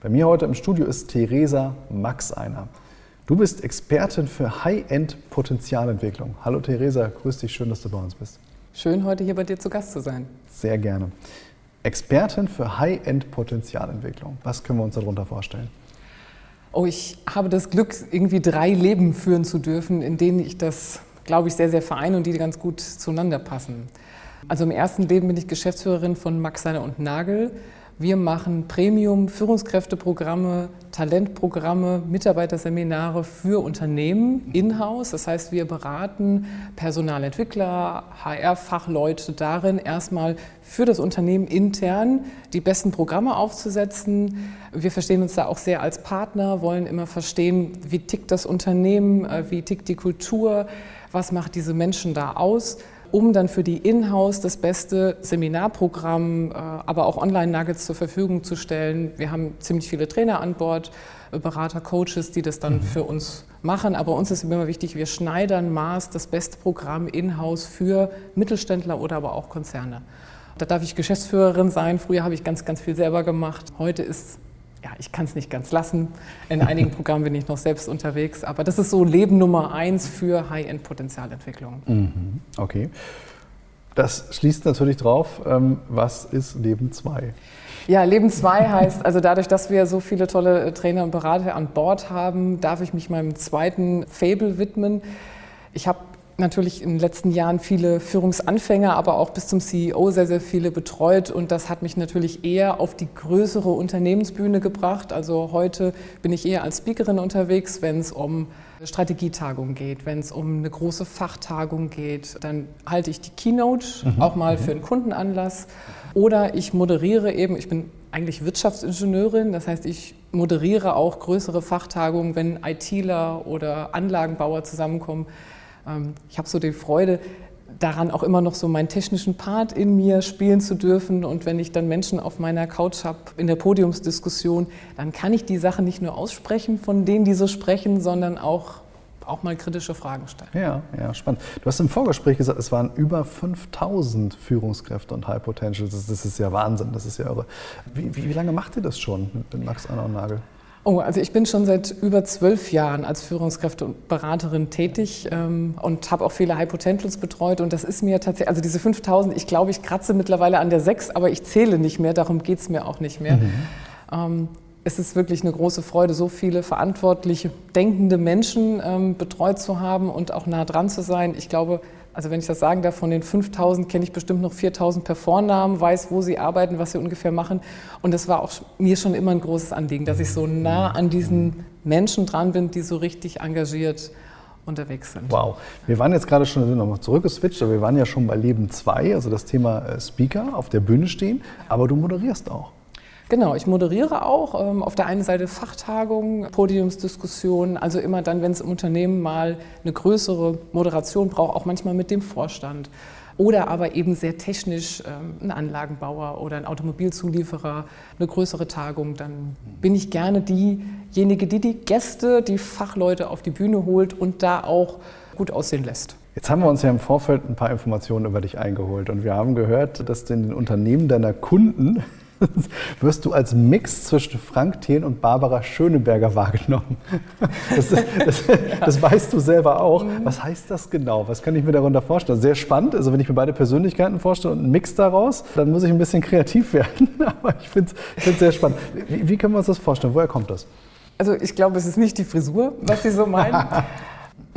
Bei mir heute im Studio ist Theresa Maxeiner. Du bist Expertin für High-End-Potenzialentwicklung. Hallo Theresa, grüß dich, schön, dass du bei uns bist. Schön, heute hier bei dir zu Gast zu sein. Sehr gerne. Expertin für High-End-Potenzialentwicklung. Was können wir uns darunter vorstellen? Oh, ich habe das Glück, irgendwie drei Leben führen zu dürfen, in denen ich das, glaube ich, sehr, sehr vereine und die ganz gut zueinander passen. Also im ersten Leben bin ich Geschäftsführerin von Max Seiner und Nagel. Wir machen Premium-Führungskräfteprogramme, Talentprogramme, Mitarbeiterseminare für Unternehmen in-house. Das heißt, wir beraten Personalentwickler, HR-Fachleute darin, erstmal für das Unternehmen intern die besten Programme aufzusetzen. Wir verstehen uns da auch sehr als Partner, wollen immer verstehen, wie tickt das Unternehmen, äh, wie tickt die Kultur, was macht diese Menschen da aus um dann für die Inhouse das beste Seminarprogramm, äh, aber auch Online-Nuggets zur Verfügung zu stellen. Wir haben ziemlich viele Trainer an Bord, äh, Berater, Coaches, die das dann mhm. für uns machen. Aber uns ist immer wichtig, wir schneidern Maß das beste Programm in-house für Mittelständler oder aber auch Konzerne. Da darf ich Geschäftsführerin sein. Früher habe ich ganz, ganz viel selber gemacht. Heute ist ja, ich kann es nicht ganz lassen. In einigen Programmen bin ich noch selbst unterwegs, aber das ist so Leben Nummer eins für High-End-Potenzialentwicklung. Mhm, okay. Das schließt natürlich drauf, ähm, was ist Leben 2? Ja, Leben 2 heißt, also dadurch, dass wir so viele tolle Trainer und Berater an Bord haben, darf ich mich meinem zweiten Fable widmen. Ich habe natürlich in den letzten Jahren viele Führungsanfänger, aber auch bis zum CEO sehr, sehr viele betreut. Und das hat mich natürlich eher auf die größere Unternehmensbühne gebracht. Also heute bin ich eher als Speakerin unterwegs, wenn es um Strategietagung geht, wenn es um eine große Fachtagung geht, dann halte ich die Keynote mhm. auch mal mhm. für einen Kundenanlass. Oder ich moderiere eben, ich bin eigentlich Wirtschaftsingenieurin, das heißt, ich moderiere auch größere Fachtagungen, wenn ITler oder Anlagenbauer zusammenkommen ich habe so die Freude daran, auch immer noch so meinen technischen Part in mir spielen zu dürfen. Und wenn ich dann Menschen auf meiner Couch habe in der Podiumsdiskussion, dann kann ich die Sachen nicht nur aussprechen von denen, die so sprechen, sondern auch auch mal kritische Fragen stellen. Ja, ja, spannend. Du hast im Vorgespräch gesagt, es waren über 5000 Führungskräfte und High Potentials. Das, das ist ja Wahnsinn, das ist ja irre. Wie, wie, wie lange macht ihr das schon mit Max Anna und Nagel? Oh, also ich bin schon seit über zwölf Jahren als Führungskräfte und Beraterin tätig ähm, und habe auch viele High Potentials betreut. Und das ist mir tatsächlich, also diese 5000, ich glaube, ich kratze mittlerweile an der 6, aber ich zähle nicht mehr, darum geht es mir auch nicht mehr. Mhm. Ähm, es ist wirklich eine große Freude, so viele verantwortliche, denkende Menschen ähm, betreut zu haben und auch nah dran zu sein. Ich glaube, also wenn ich das sagen darf, von den 5000 kenne ich bestimmt noch 4000 per Vornamen, weiß, wo sie arbeiten, was sie ungefähr machen. Und das war auch mir schon immer ein großes Anliegen, dass ich so nah an diesen Menschen dran bin, die so richtig engagiert unterwegs sind. Wow. Wir waren jetzt gerade schon nochmal zurückgeswitcht, aber wir waren ja schon bei Leben 2, also das Thema äh, Speaker auf der Bühne stehen, aber du moderierst auch. Genau, ich moderiere auch ähm, auf der einen Seite Fachtagungen, Podiumsdiskussionen, also immer dann, wenn es im Unternehmen mal eine größere Moderation braucht, auch manchmal mit dem Vorstand. Oder aber eben sehr technisch ähm, ein Anlagenbauer oder ein Automobilzulieferer, eine größere Tagung, dann bin ich gerne diejenige, die die Gäste, die Fachleute auf die Bühne holt und da auch gut aussehen lässt. Jetzt haben wir uns ja im Vorfeld ein paar Informationen über dich eingeholt und wir haben gehört, dass in den Unternehmen deiner Kunden wirst du als Mix zwischen Frank Thien und Barbara Schöneberger wahrgenommen. Das, das, das, weißt du selber auch. Was heißt das genau? Was kann ich mir darunter vorstellen? Sehr spannend. Also wenn ich mir beide Persönlichkeiten vorstelle und einen Mix daraus, dann muss ich ein bisschen kreativ werden. Aber ich finde es sehr spannend. Wie, wie können wir uns das vorstellen? Woher kommt das? Also ich glaube, es ist nicht die Frisur, was Sie so meinen.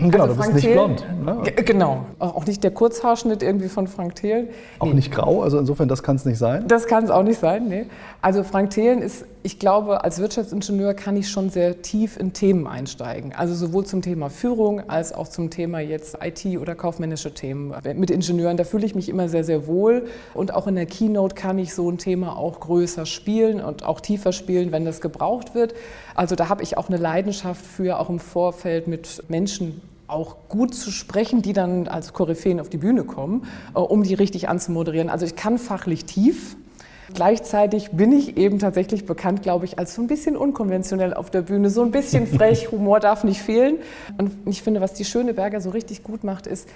Genau, also du bist nicht Thelen, blond. Ne? Genau, auch nicht der Kurzhaarschnitt irgendwie von Frank Thelen. Auch nee. nicht grau, also insofern, das kann es nicht sein? Das kann es auch nicht sein, nee. Also Frank Thelen ist, ich glaube, als Wirtschaftsingenieur kann ich schon sehr tief in Themen einsteigen. Also sowohl zum Thema Führung als auch zum Thema jetzt IT oder kaufmännische Themen. Mit Ingenieuren, da fühle ich mich immer sehr, sehr wohl. Und auch in der Keynote kann ich so ein Thema auch größer spielen und auch tiefer spielen, wenn das gebraucht wird. Also da habe ich auch eine Leidenschaft für, auch im Vorfeld mit Menschen auch gut zu sprechen, die dann als Koryphäen auf die Bühne kommen, äh, um die richtig anzumoderieren. Also ich kann fachlich tief. Gleichzeitig bin ich eben tatsächlich bekannt, glaube ich, als so ein bisschen unkonventionell auf der Bühne, so ein bisschen frech, Humor darf nicht fehlen. Und ich finde, was die Schöneberger so richtig gut macht, ist,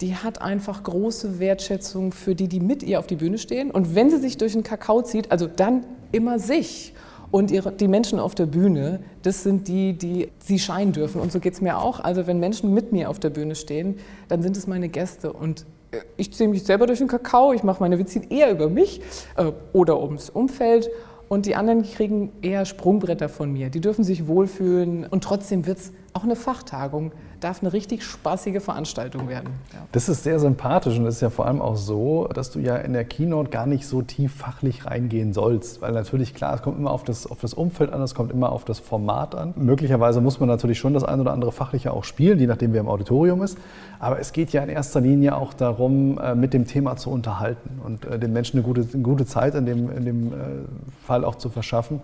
die hat einfach große Wertschätzung für die, die mit ihr auf die Bühne stehen. Und wenn sie sich durch den Kakao zieht, also dann immer sich. Und ihre, die Menschen auf der Bühne, das sind die, die sie scheinen dürfen. Und so geht es mir auch. Also wenn Menschen mit mir auf der Bühne stehen, dann sind es meine Gäste. Und äh, ich ziehe mich selber durch den Kakao, ich mache meine Witze eher über mich äh, oder ums Umfeld. Und die anderen kriegen eher Sprungbretter von mir. Die dürfen sich wohlfühlen. Und trotzdem wird es auch eine Fachtagung darf eine richtig spaßige Veranstaltung werden. Ja. Das ist sehr sympathisch und es ist ja vor allem auch so, dass du ja in der Keynote gar nicht so tief fachlich reingehen sollst, weil natürlich klar, es kommt immer auf das, auf das Umfeld an, es kommt immer auf das Format an. Möglicherweise muss man natürlich schon das ein oder andere fachliche auch spielen, je nachdem wer im Auditorium ist, aber es geht ja in erster Linie auch darum, äh, mit dem Thema zu unterhalten und äh, den Menschen eine gute, eine gute Zeit in dem, in dem äh, Fall auch zu verschaffen.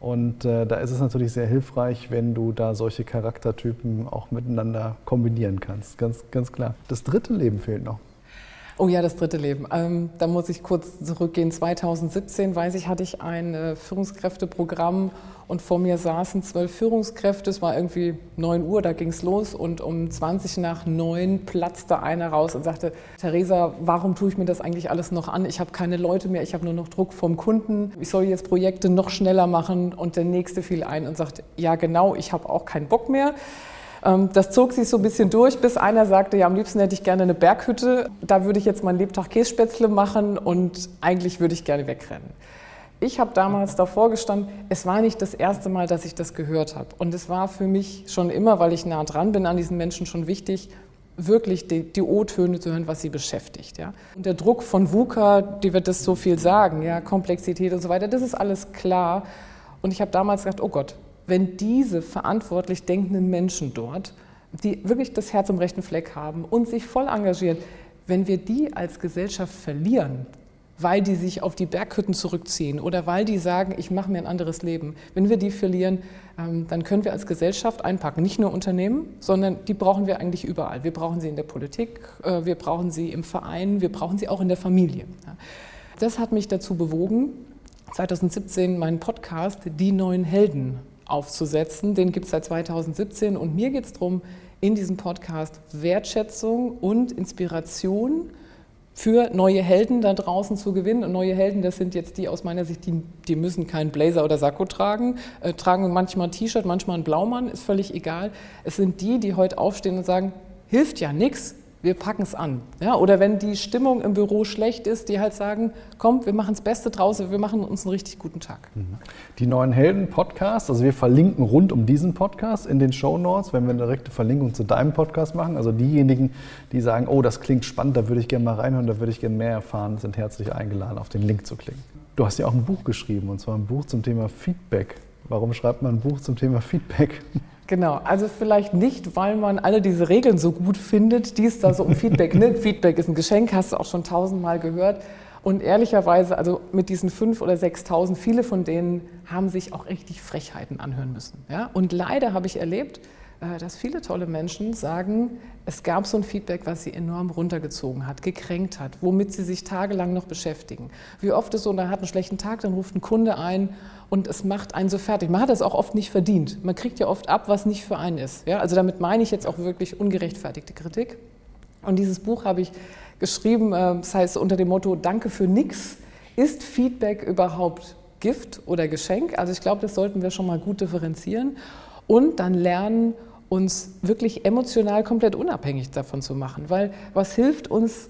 Und äh, da ist es natürlich sehr hilfreich, wenn du da solche Charaktertypen auch miteinander kombinieren kannst. Ganz, ganz klar. Das dritte Leben fehlt noch. Oh ja, das dritte Leben. Ähm, da muss ich kurz zurückgehen. 2017, weiß ich, hatte ich ein äh, Führungskräfteprogramm und vor mir saßen zwölf Führungskräfte. Es war irgendwie 9 Uhr, da ging es los und um 20 nach 9 platzte einer raus und sagte, Theresa, warum tue ich mir das eigentlich alles noch an? Ich habe keine Leute mehr, ich habe nur noch Druck vom Kunden. Ich soll jetzt Projekte noch schneller machen und der nächste fiel ein und sagte, ja genau, ich habe auch keinen Bock mehr. Ähm, das zog sich so ein bisschen durch, bis einer sagte, ja, am liebsten hätte ich gerne eine Berghütte. Da würde ich jetzt meinen Lebtag Kässpätzle machen und eigentlich würde ich gerne wegrennen. Ich habe damals davor gestanden, es war nicht das erste Mal, dass ich das gehört habe. Und es war für mich schon immer, weil ich nah dran bin an diesen Menschen, schon wichtig, wirklich die, die O-Töne zu hören, was sie beschäftigt. Ja? Und der Druck von VUCA, die wird das so viel sagen, ja, Komplexität und so weiter, das ist alles klar. Und ich habe damals gedacht, oh Gott, wenn diese verantwortlich denkenden Menschen dort, die wirklich das Herz am rechten Fleck haben und sich voll engagieren, wenn wir die als Gesellschaft verlieren, weil die sich auf die Berghütten zurückziehen oder weil die sagen, ich mache mir ein anderes Leben. Wenn wir die verlieren, ähm, dann können wir als Gesellschaft einpacken. Nicht nur Unternehmen, sondern die brauchen wir eigentlich überall. Wir brauchen sie in der Politik, äh, wir brauchen sie im Verein, wir brauchen sie auch in der Familie. Das hat mich dazu bewogen, 2017 meinen Podcast Die neuen Helden aufzusetzen. Den gibt es seit 2017 und mir geht es darum, in diesem Podcast Wertschätzung und Inspiration für neue Helden da draußen zu gewinnen. Und neue Helden, das sind jetzt die aus meiner Sicht, die, die müssen keinen Blazer oder Sakko tragen, äh, tragen manchmal ein T-Shirt, manchmal ein Blaumann, ist völlig egal. Es sind die, die heute aufstehen und sagen, hilft ja nichts, wir packen es an. Ja, oder wenn die Stimmung im Büro schlecht ist, die halt sagen, komm, wir machen das Beste draußen, wir machen uns einen richtig guten Tag. Mhm. Die neuen Helden Podcast, also wir verlinken rund um diesen Podcast in den Show Notes, wenn wir eine direkte Verlinkung zu deinem Podcast machen. Also diejenigen, die sagen, oh, das klingt spannend, da würde ich gerne mal reinhören, da würde ich gerne mehr erfahren, sind herzlich eingeladen, auf den Link zu klicken. Du hast ja auch ein Buch geschrieben, und zwar ein Buch zum Thema Feedback. Warum schreibt man ein Buch zum Thema Feedback? Genau, also vielleicht nicht, weil man alle diese Regeln so gut findet, die es da so um Feedback nimmt. Feedback ist ein Geschenk, hast du auch schon tausendmal gehört. Und ehrlicherweise, also mit diesen fünf oder sechstausend, viele von denen haben sich auch richtig Frechheiten anhören müssen. Ja? Und leider habe ich erlebt, dass viele tolle Menschen sagen, es gab so ein Feedback, was sie enorm runtergezogen hat, gekränkt hat, womit sie sich tagelang noch beschäftigen. Wie oft ist so, man hat einen schlechten Tag, dann ruft ein Kunde ein und es macht einen so fertig. Man hat das auch oft nicht verdient. Man kriegt ja oft ab, was nicht für einen ist. Ja, also damit meine ich jetzt auch wirklich ungerechtfertigte Kritik. Und dieses Buch habe ich geschrieben, äh, das heißt unter dem Motto Danke für nix. Ist Feedback überhaupt Gift oder Geschenk? Also ich glaube, das sollten wir schon mal gut differenzieren und dann lernen, uns wirklich emotional komplett unabhängig davon zu machen. Weil was hilft uns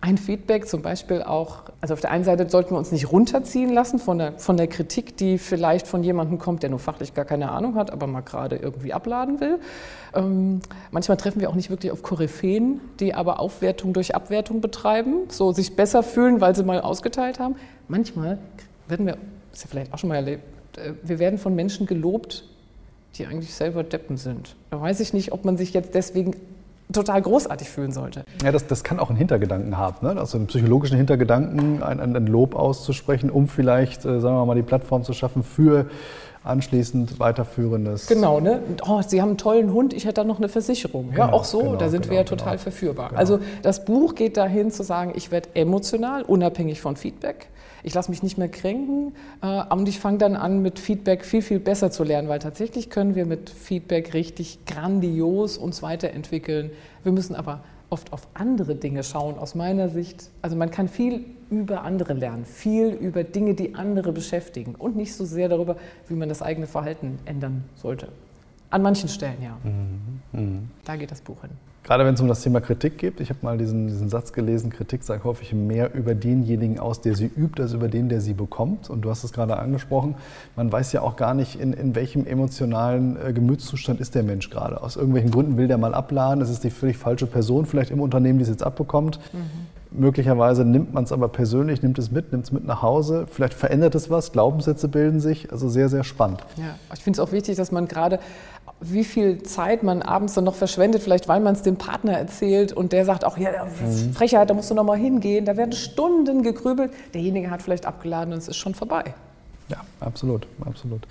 ein Feedback zum Beispiel auch, also auf der einen Seite sollten wir uns nicht runterziehen lassen von der, von der Kritik, die vielleicht von jemandem kommt, der nur fachlich gar keine Ahnung hat, aber mal gerade irgendwie abladen will. Ähm, manchmal treffen wir auch nicht wirklich auf Koryphäen, die aber Aufwertung durch Abwertung betreiben, so sich besser fühlen, weil sie mal ausgeteilt haben. Manchmal werden wir, das ist ja vielleicht auch schon mal erlebt, äh, wir werden von Menschen gelobt, die eigentlich selber Deppen sind. Da weiß ich nicht, ob man sich jetzt deswegen total großartig fühlen sollte. Ja, das, das kann auch einen Hintergedanken haben, ne? also einen psychologischen Hintergedanken, ein, ein Lob auszusprechen, um vielleicht, äh, sagen wir mal, die Plattform zu schaffen für anschließend weiterführendes. Genau, ne? Oh, Sie haben einen tollen Hund, ich hätte da noch eine Versicherung. Ja, genau, auch so, genau, da sind genau, wir ja total genau. verführbar. Genau. Also das Buch geht dahin zu sagen, ich werde emotional, unabhängig von Feedback ich lasse mich nicht mehr kränken äh, und ich fange dann an, mit Feedback viel, viel besser zu lernen, weil tatsächlich können wir mit Feedback richtig grandios uns weiterentwickeln. Wir müssen aber oft auf andere Dinge schauen, aus meiner Sicht. Also man kann viel über andere lernen, viel über Dinge, die andere beschäftigen und nicht so sehr darüber, wie man das eigene Verhalten ändern sollte. An manchen Stellen ja. Mhm. Mhm. Da geht das Buch hin. Gerade wenn es um das Thema Kritik geht, ich habe mal diesen, diesen, Satz gelesen, Kritik sagt häufig mehr über denjenigen aus, der sie übt, als über den, der sie bekommt. Und du hast es gerade angesprochen, man weiß ja auch gar nicht, in, in welchem emotionalen äh, Gemütszustand ist der Mensch gerade. Aus irgendwelchen Gründen will der mal abladen, es ist die völlig falsche Person vielleicht im Unternehmen, die es jetzt abbekommt. Mhm. Möglicherweise nimmt man es aber persönlich, nimmt es mit, nimmt es mit nach Hause. Vielleicht verändert es was, Glaubenssätze bilden sich. Also sehr, sehr spannend. Ja, ich finde es auch wichtig, dass man gerade wie viel Zeit man abends dann noch verschwendet, vielleicht weil man es dem Partner erzählt und der sagt auch, ja, mhm. Frechheit, da musst du noch mal hingehen. Da werden Stunden gegrübelt. Derjenige hat vielleicht abgeladen und es ist schon vorbei. Ja, absolut, absolut.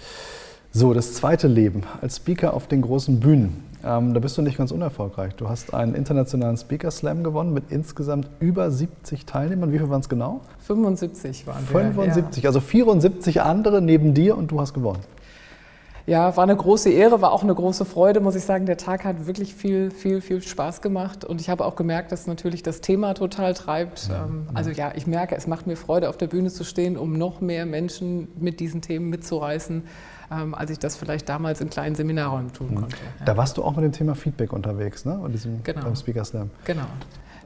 So, das zweite Leben als Speaker auf den großen Bühnen. Ähm, da bist du nicht ganz unerfolgreich. Du hast einen internationalen Speaker Slam gewonnen mit insgesamt über 70 Teilnehmern. Wie viele waren es genau? 75 waren 75, wir, ja. also 74 andere neben dir und du hast gewonnen. Ja, war eine große Ehre, war auch eine große Freude, muss ich sagen. Der Tag hat wirklich viel, viel, viel Spaß gemacht und ich habe auch gemerkt, dass natürlich das Thema total treibt. Ja, ähm, also ja, ich merke, es macht mir Freude, auf der Bühne zu stehen, um noch mehr Menschen mit diesen Themen mitzureißen, ähm, als ich das vielleicht damals in kleinen Seminarräumen tun konnte. Ja. Da warst du auch mit dem Thema Feedback unterwegs, ne? Und diesem genau. Speaker Slam. Genau.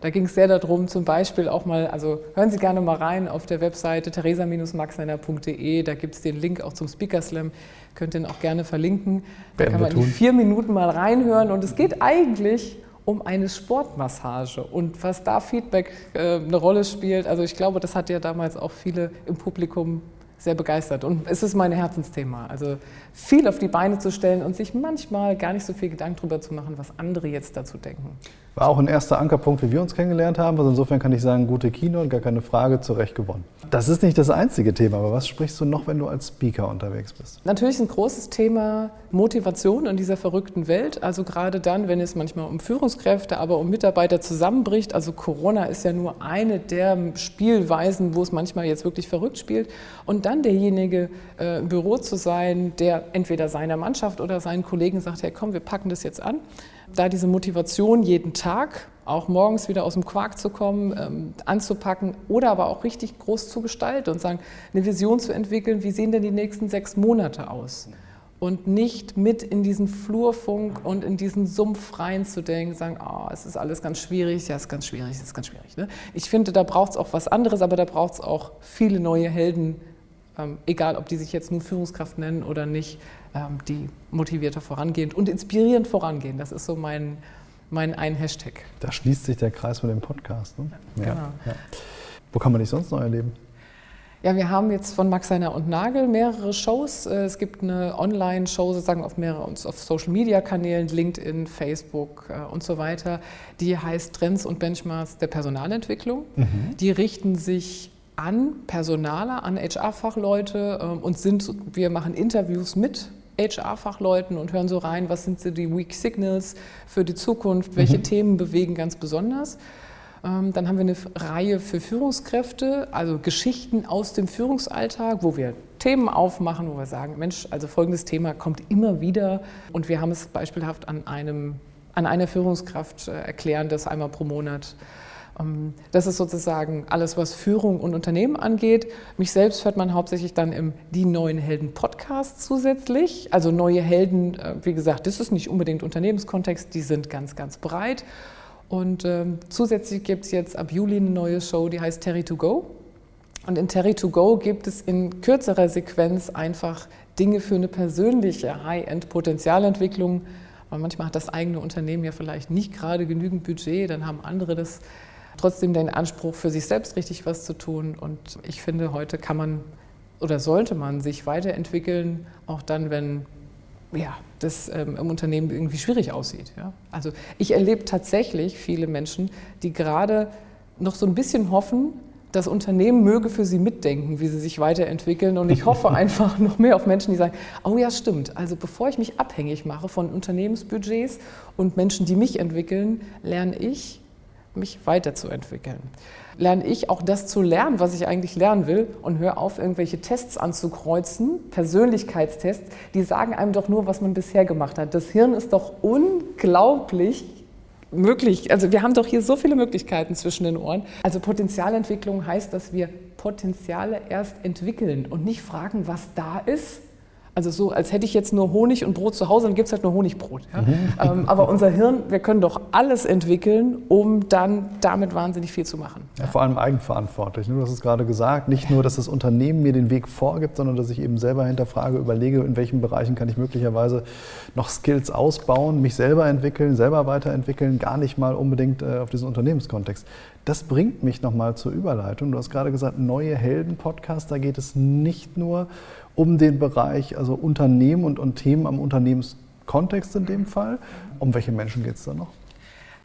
Da ging es sehr darum, zum Beispiel auch mal, also hören Sie gerne mal rein auf der Webseite theresa-maxeiner.de, da gibt es den Link auch zum Speaker Slam, könnt den auch gerne verlinken. Da kann man in die vier Minuten mal reinhören und es geht eigentlich um eine Sportmassage und was da Feedback äh, eine Rolle spielt. Also ich glaube, das hat ja damals auch viele im Publikum sehr begeistert. Und es ist mein Herzensthema. Also viel auf die Beine zu stellen und sich manchmal gar nicht so viel Gedanken darüber zu machen, was andere jetzt dazu denken. War auch ein erster Ankerpunkt, wie wir uns kennengelernt haben. Also insofern kann ich sagen, gute Kino und gar keine Frage, zu Recht gewonnen. Das ist nicht das einzige Thema, aber was sprichst du noch, wenn du als Speaker unterwegs bist? Natürlich ein großes Thema Motivation in dieser verrückten Welt. Also gerade dann, wenn es manchmal um Führungskräfte, aber um Mitarbeiter zusammenbricht. Also Corona ist ja nur eine der Spielweisen, wo es manchmal jetzt wirklich verrückt spielt. Und dann derjenige äh, im Büro zu sein, der entweder seiner Mannschaft oder seinen Kollegen sagt, hey komm, wir packen das jetzt an da diese Motivation jeden Tag, auch morgens wieder aus dem Quark zu kommen, ähm, anzupacken oder aber auch richtig groß zu gestalten und sagen, eine Vision zu entwickeln, wie sehen denn die nächsten sechs Monate aus? Und nicht mit in diesen Flurfunk und in diesen Sumpf reinzudenken, sagen, oh, es ist alles ganz schwierig, ja, es ist ganz schwierig, es ist ganz schwierig. Ne? Ich finde, da braucht es auch was anderes, aber da braucht es auch viele neue Helden, ähm, egal ob die sich jetzt nur Führungskraft nennen oder nicht, ähm, die motivierter vorangehen und inspirierend vorangehen. Das ist so mein, mein ein Hashtag. Da schließt sich der Kreis mit dem Podcast. Ne? Ja, genau. Ja. Wo kann man dich sonst noch erleben? Ja, wir haben jetzt von Max Seiner und Nagel mehrere Shows. Äh, es gibt eine Online-Show sozusagen auf mehreren auf Social-Media-Kanälen, LinkedIn, Facebook äh, und so weiter. Die heißt Trends und Benchmarks der Personalentwicklung. Mhm. Die richten sich an Personaler, an HR-Fachleute äh, und sind, wir machen Interviews mit HR-Fachleuten und hören so rein, was sind so die Weak Signals für die Zukunft, welche mhm. Themen bewegen ganz besonders. Ähm, dann haben wir eine Reihe für Führungskräfte, also Geschichten aus dem Führungsalltag, wo wir Themen aufmachen, wo wir sagen, Mensch, also folgendes Thema kommt immer wieder und wir haben es beispielhaft an, einem, an einer Führungskraft äh, erklären, das einmal pro Monat ähm, das ist sozusagen alles, was Führung und Unternehmen angeht. Mich selbst hört man hauptsächlich dann im Die neuen Helden Podcast zusätzlich. Also neue Helden, äh, wie gesagt, das ist nicht unbedingt Unternehmenskontext, die sind ganz, ganz breit. Und ähm, zusätzlich gibt es jetzt ab Juli eine neue Show, die heißt Terry to Go. Und in Terry to Go gibt es in kürzerer Sequenz einfach Dinge für eine persönliche High-End-Potenzialentwicklung. Weil manchmal hat das eigene Unternehmen ja vielleicht nicht gerade genügend Budget, dann haben andere das trotzdem den Anspruch, für sich selbst richtig was zu tun. Und ich finde, heute kann man oder sollte man sich weiterentwickeln, auch dann, wenn ja, das ähm, im Unternehmen irgendwie schwierig aussieht. Ja? Also ich erlebe tatsächlich viele Menschen, die gerade noch so ein bisschen hoffen, das Unternehmen möge für sie mitdenken, wie sie sich weiterentwickeln. Und ich hoffe einfach noch mehr auf Menschen, die sagen, oh ja, stimmt. Also bevor ich mich abhängig mache von Unternehmensbudgets und Menschen, die mich entwickeln, lerne ich, mich weiterzuentwickeln. Lerne ich auch das zu lernen, was ich eigentlich lernen will und höre auf, irgendwelche Tests anzukreuzen, Persönlichkeitstests, die sagen einem doch nur, was man bisher gemacht hat. Das Hirn ist doch unglaublich möglich. Also wir haben doch hier so viele Möglichkeiten zwischen den Ohren. Also Potenzialentwicklung heißt, dass wir Potenziale erst entwickeln und nicht fragen, was da ist, also so, als hätte ich jetzt nur Honig und Brot zu Hause, dann gibt es halt nur Honigbrot. Ja? Mhm. Ähm, aber unser Hirn, wir können doch alles entwickeln, um dann damit wahnsinnig viel zu machen. Ja, vor allem eigenverantwortlich. Ne? Du hast es gerade gesagt, nicht nur, dass das Unternehmen mir den Weg vorgibt, sondern dass ich eben selber hinterfrage, überlege, in welchen Bereichen kann ich möglicherweise noch Skills ausbauen, mich selber entwickeln, selber weiterentwickeln, gar nicht mal unbedingt äh, auf diesen Unternehmenskontext. Das bringt mich nochmal zur Überleitung. Du hast gerade gesagt, neue Helden-Podcast, da geht es nicht nur um den Bereich, also Unternehmen und, und Themen am Unternehmenskontext in dem Fall. Um welche Menschen geht es da noch?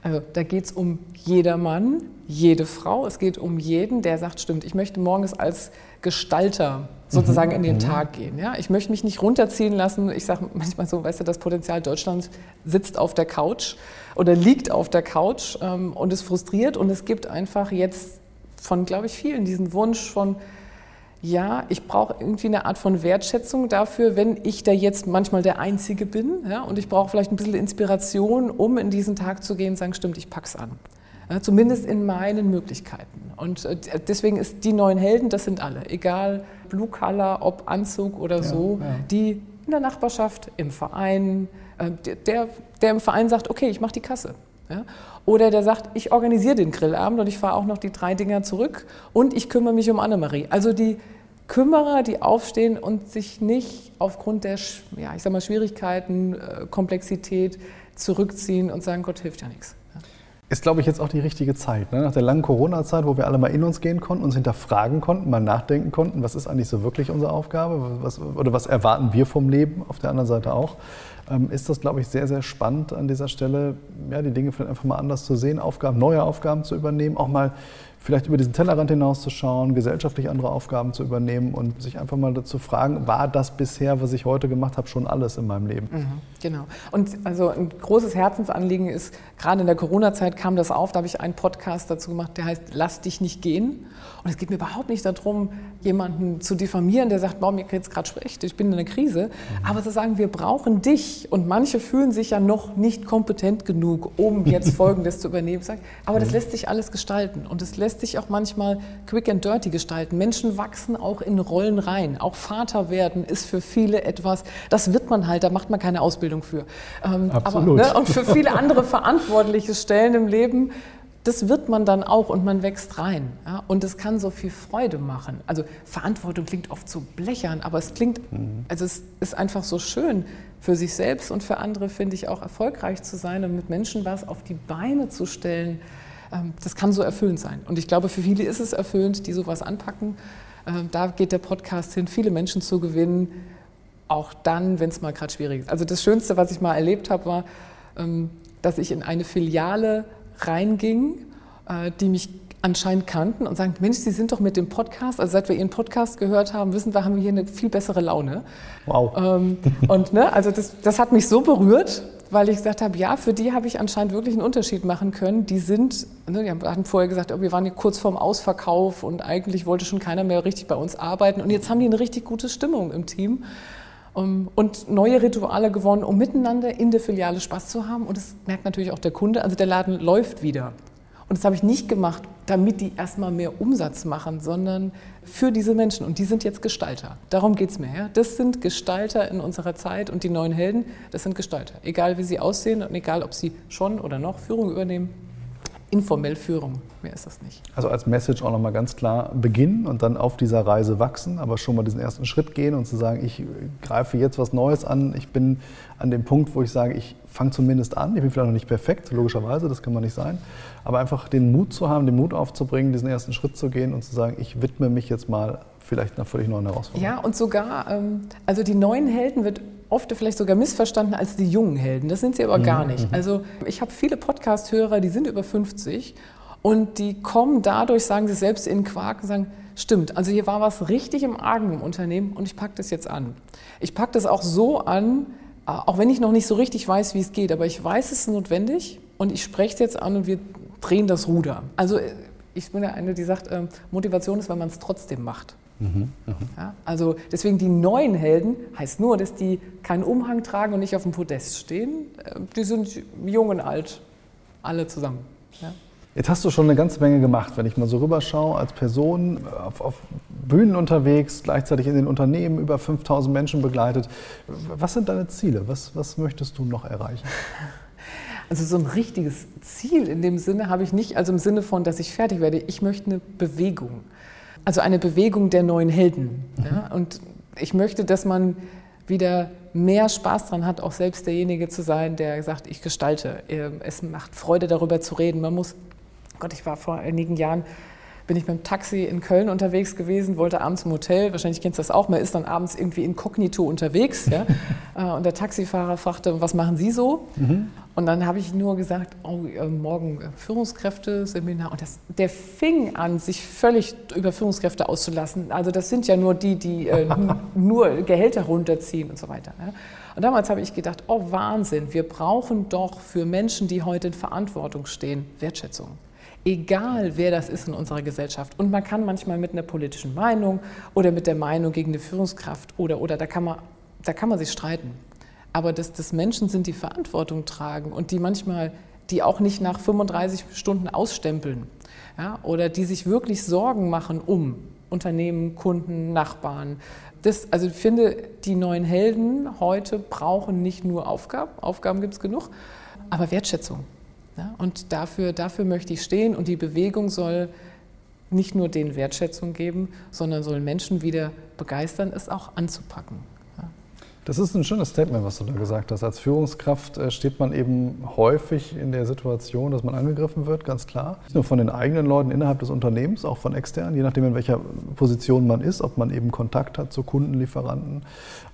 Also da geht es um jedermann, jede Frau. Es geht um jeden, der sagt, stimmt, ich möchte morgens als Gestalter sozusagen mhm. in den mhm. Tag gehen. Ja? Ich möchte mich nicht runterziehen lassen. Ich sage manchmal so, weißt du, das Potenzial Deutschland sitzt auf der Couch oder liegt auf der Couch ähm, und ist frustriert. Und es gibt einfach jetzt von, glaube ich, vielen diesen Wunsch von, ja, ich brauche irgendwie eine Art von Wertschätzung dafür, wenn ich da jetzt manchmal der Einzige bin. Ja, und ich brauche vielleicht ein bisschen Inspiration, um in diesen Tag zu gehen und sagen, stimmt, ich pack's an. Ja, zumindest in meinen Möglichkeiten. Und äh, deswegen ist die neuen Helden, das sind alle, egal Blue Color, ob Anzug oder ja, so, die in der Nachbarschaft, im Verein, äh, der, der im Verein sagt, okay, ich mache die Kasse. Ja? Oder der sagt, ich organisiere den Grillabend und ich fahre auch noch die drei Dinger zurück und ich kümmere mich um Annemarie. Also die Kümmerer, die aufstehen und sich nicht aufgrund der ja, ich sag mal, Schwierigkeiten, äh, Komplexität zurückziehen und sagen, Gott hilft ja nichts. Ist, glaube ich, jetzt auch die richtige Zeit. Ne? Nach der langen Corona-Zeit, wo wir alle mal in uns gehen konnten, uns hinterfragen konnten, mal nachdenken konnten, was ist eigentlich so wirklich unsere Aufgabe was, oder was erwarten wir vom Leben, auf der anderen Seite auch, ähm, ist das, glaube ich, sehr, sehr spannend an dieser Stelle, ja, die Dinge vielleicht einfach mal anders zu sehen, Aufgaben, neue Aufgaben zu übernehmen, auch mal vielleicht über diesen Tellerrand hinauszuschauen, gesellschaftlich andere Aufgaben zu übernehmen und sich einfach mal dazu fragen, war das bisher, was ich heute gemacht habe, schon alles in meinem Leben? Mhm, genau. Und also ein großes Herzensanliegen ist, gerade in der Corona-Zeit kam das auf, da habe ich einen Podcast dazu gemacht, der heißt Lass dich nicht gehen. Und es geht mir überhaupt nicht darum, jemanden zu diffamieren, der sagt, boah, mir geht es gerade schlecht, ich bin in einer Krise. Mhm. Aber zu sagen, wir brauchen dich. Und manche fühlen sich ja noch nicht kompetent genug, um jetzt Folgendes zu übernehmen. Aber das mhm. lässt sich alles gestalten. Und es lässt sich auch manchmal quick and dirty gestalten. Menschen wachsen auch in Rollen rein. Auch Vater werden ist für viele etwas, das wird man halt, da macht man keine Ausbildung für. Ähm, Absolut. Aber, ne, und für viele andere verantwortliche Stellen im Leben das wird man dann auch und man wächst rein. Ja? Und es kann so viel Freude machen. Also Verantwortung klingt oft so blechern, aber es klingt, mhm. also es ist einfach so schön für sich selbst und für andere, finde ich, auch erfolgreich zu sein und mit Menschen was auf die Beine zu stellen. Ähm, das kann so erfüllend sein. Und ich glaube, für viele ist es erfüllend, die sowas anpacken. Ähm, da geht der Podcast hin, viele Menschen zu gewinnen, auch dann, wenn es mal gerade schwierig ist. Also das Schönste, was ich mal erlebt habe, war, ähm, dass ich in eine Filiale reinging, äh, die mich anscheinend kannten und sagen, Mensch, Sie sind doch mit dem Podcast, also seit wir Ihren Podcast gehört haben, wissen wir, haben wir hier eine viel bessere Laune. Wow. Und ne, also das, das hat mich so berührt, weil ich gesagt habe, ja, für die habe ich anscheinend wirklich einen Unterschied machen können. Die sind, ne, die hatten vorher gesagt, wir waren hier kurz vorm Ausverkauf und eigentlich wollte schon keiner mehr richtig bei uns arbeiten. Und jetzt haben die eine richtig gute Stimmung im Team und neue Rituale gewonnen, um miteinander in der Filiale Spaß zu haben. Und das merkt natürlich auch der Kunde. Also der Laden läuft wieder. Und das habe ich nicht gemacht, damit die erstmal mehr Umsatz machen, sondern für diese Menschen. Und die sind jetzt Gestalter. Darum geht es mir. Ja? Das sind Gestalter in unserer Zeit und die neuen Helden, das sind Gestalter. Egal wie sie aussehen und egal ob sie schon oder noch Führung übernehmen. informell Führung. Mehr ist das nicht. Also als Message auch nochmal ganz klar beginnen und dann auf dieser Reise wachsen, aber schon mal diesen ersten Schritt gehen und zu sagen, ich greife jetzt was Neues an. Ich bin an dem Punkt, wo ich sage, ich fange zumindest an. Ich bin vielleicht noch nicht perfekt, logischerweise, das kann man nicht sein. Aber einfach den Mut zu haben, den Mut aufzubringen, diesen ersten Schritt zu gehen und zu sagen, ich widme mich jetzt mal vielleicht einer völlig neuen Herausforderung. Ja, und sogar, ähm, also die neuen Helden wird oft vielleicht sogar missverstanden als die jungen Helden. Das sind sie aber gar mhm, nicht. Mhm. Also ich habe viele Podcast-Hörer, die sind über 50 und die kommen dadurch, sagen sie selbst in Quark und sagen, stimmt, also hier war was richtig im Argen im Unternehmen und ich packe das jetzt an. Ich packe das auch so an, auch wenn ich noch nicht so richtig weiß, wie es geht, aber ich weiß, es ist notwendig und ich spreche es jetzt an und wir drehen das Ruder. Also äh, ich bin ja eine, die sagt, ähm, Motivation ist, wenn man es trotzdem macht. Mhm, ja, also deswegen die neuen Helden heißt nur, dass die keinen Umhang tragen und nicht auf dem Podest stehen. Äh, die sind jung und alt, alle zusammen. Jetzt hast du schon eine ganze Menge gemacht, wenn ich mal so rüberschaue, als Person auf, auf Bühnen unterwegs, gleichzeitig in den Unternehmen über 5000 Menschen begleitet. Was sind deine Ziele? Was, was möchtest du noch erreichen? Also so ein richtiges Ziel in dem Sinne habe ich nicht, also im Sinne von, dass ich fertig werde. Ich möchte eine Bewegung. Also eine Bewegung der neuen Helden. Mhm. Ja? Und ich möchte, dass man wieder mehr Spaß daran hat, auch selbst derjenige zu sein, der sagt, ich gestalte. Ähm, es macht Freude, darüber zu reden. Man muss, Gott, ich war vor einigen Jahren bin ich mit dem Taxi in Köln unterwegs gewesen, wollte abends im Hotel, wahrscheinlich kennst du das auch, man ist dann abends irgendwie inkognito unterwegs. Ja? Äh, und der Taxifahrer fragte, was machen Sie so? Mhm. Und dann habe ich nur gesagt, oh, äh, morgen Führungskräfte-Seminar. Und das, der fing an, sich völlig über Führungskräfte auszulassen. Also das sind ja nur die, die äh, nur Gehälter runterziehen und so weiter. Ja? Und damals habe ich gedacht, oh Wahnsinn, wir brauchen doch für Menschen, die heute in Verantwortung stehen, Wertschätzung egal wer das ist in unserer Gesellschaft. Und man kann manchmal mit einer politischen Meinung oder mit der Meinung gegen eine Führungskraft oder, oder da, kann man, da kann man sich streiten. Aber dass das Menschen sind, die Verantwortung tragen und die manchmal, die auch nicht nach 35 Stunden ausstempeln ja, oder die sich wirklich Sorgen machen um Unternehmen, Kunden, Nachbarn. Das, also ich finde, die neuen Helden heute brauchen nicht nur Aufgaben, Aufgaben gibt es genug, aber Wertschätzung. Ja, und dafür, dafür möchte ich stehen und die Bewegung soll nicht nur den Wertschätzung geben, sondern soll Menschen wieder begeistern, es auch anzupacken. Das ist ein schönes Statement, was du da gesagt hast. Als Führungskraft äh, steht man eben häufig in der Situation, dass man angegriffen wird, ganz klar. Nicht nur von den eigenen Leuten innerhalb des Unternehmens, auch von externen, je nachdem, in welcher Position man ist, ob man eben Kontakt hat zu Kunden, Lieferanten.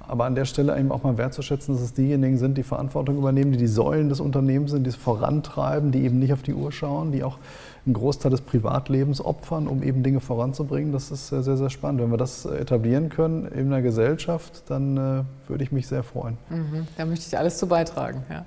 Aber an der Stelle eben auch mal wertzuschätzen, dass es diejenigen sind, die Verantwortung übernehmen, die die Säulen des Unternehmens sind, die es vorantreiben, die eben nicht auf die Uhr schauen, die auch einen Großteil des Privatlebens opfern, um eben Dinge voranzubringen. Das ist sehr, sehr spannend. Wenn wir das etablieren können in der Gesellschaft, dann äh, würde ich mich sehr freuen. Mhm, da möchte ich alles zu beitragen. Ja.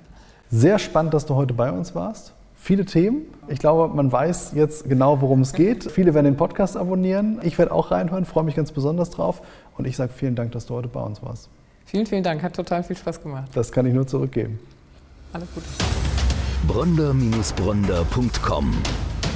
Sehr spannend, dass du heute bei uns warst. Viele Themen. Ich glaube, man weiß jetzt genau, worum es geht. Viele werden den Podcast abonnieren. Ich werde auch reinhören, freue mich ganz besonders drauf. Und ich sage vielen Dank, dass du heute bei uns warst. Vielen, vielen Dank. Hat total viel Spaß gemacht. Das kann ich nur zurückgeben. Alles Gute. Bronder-Bronder.com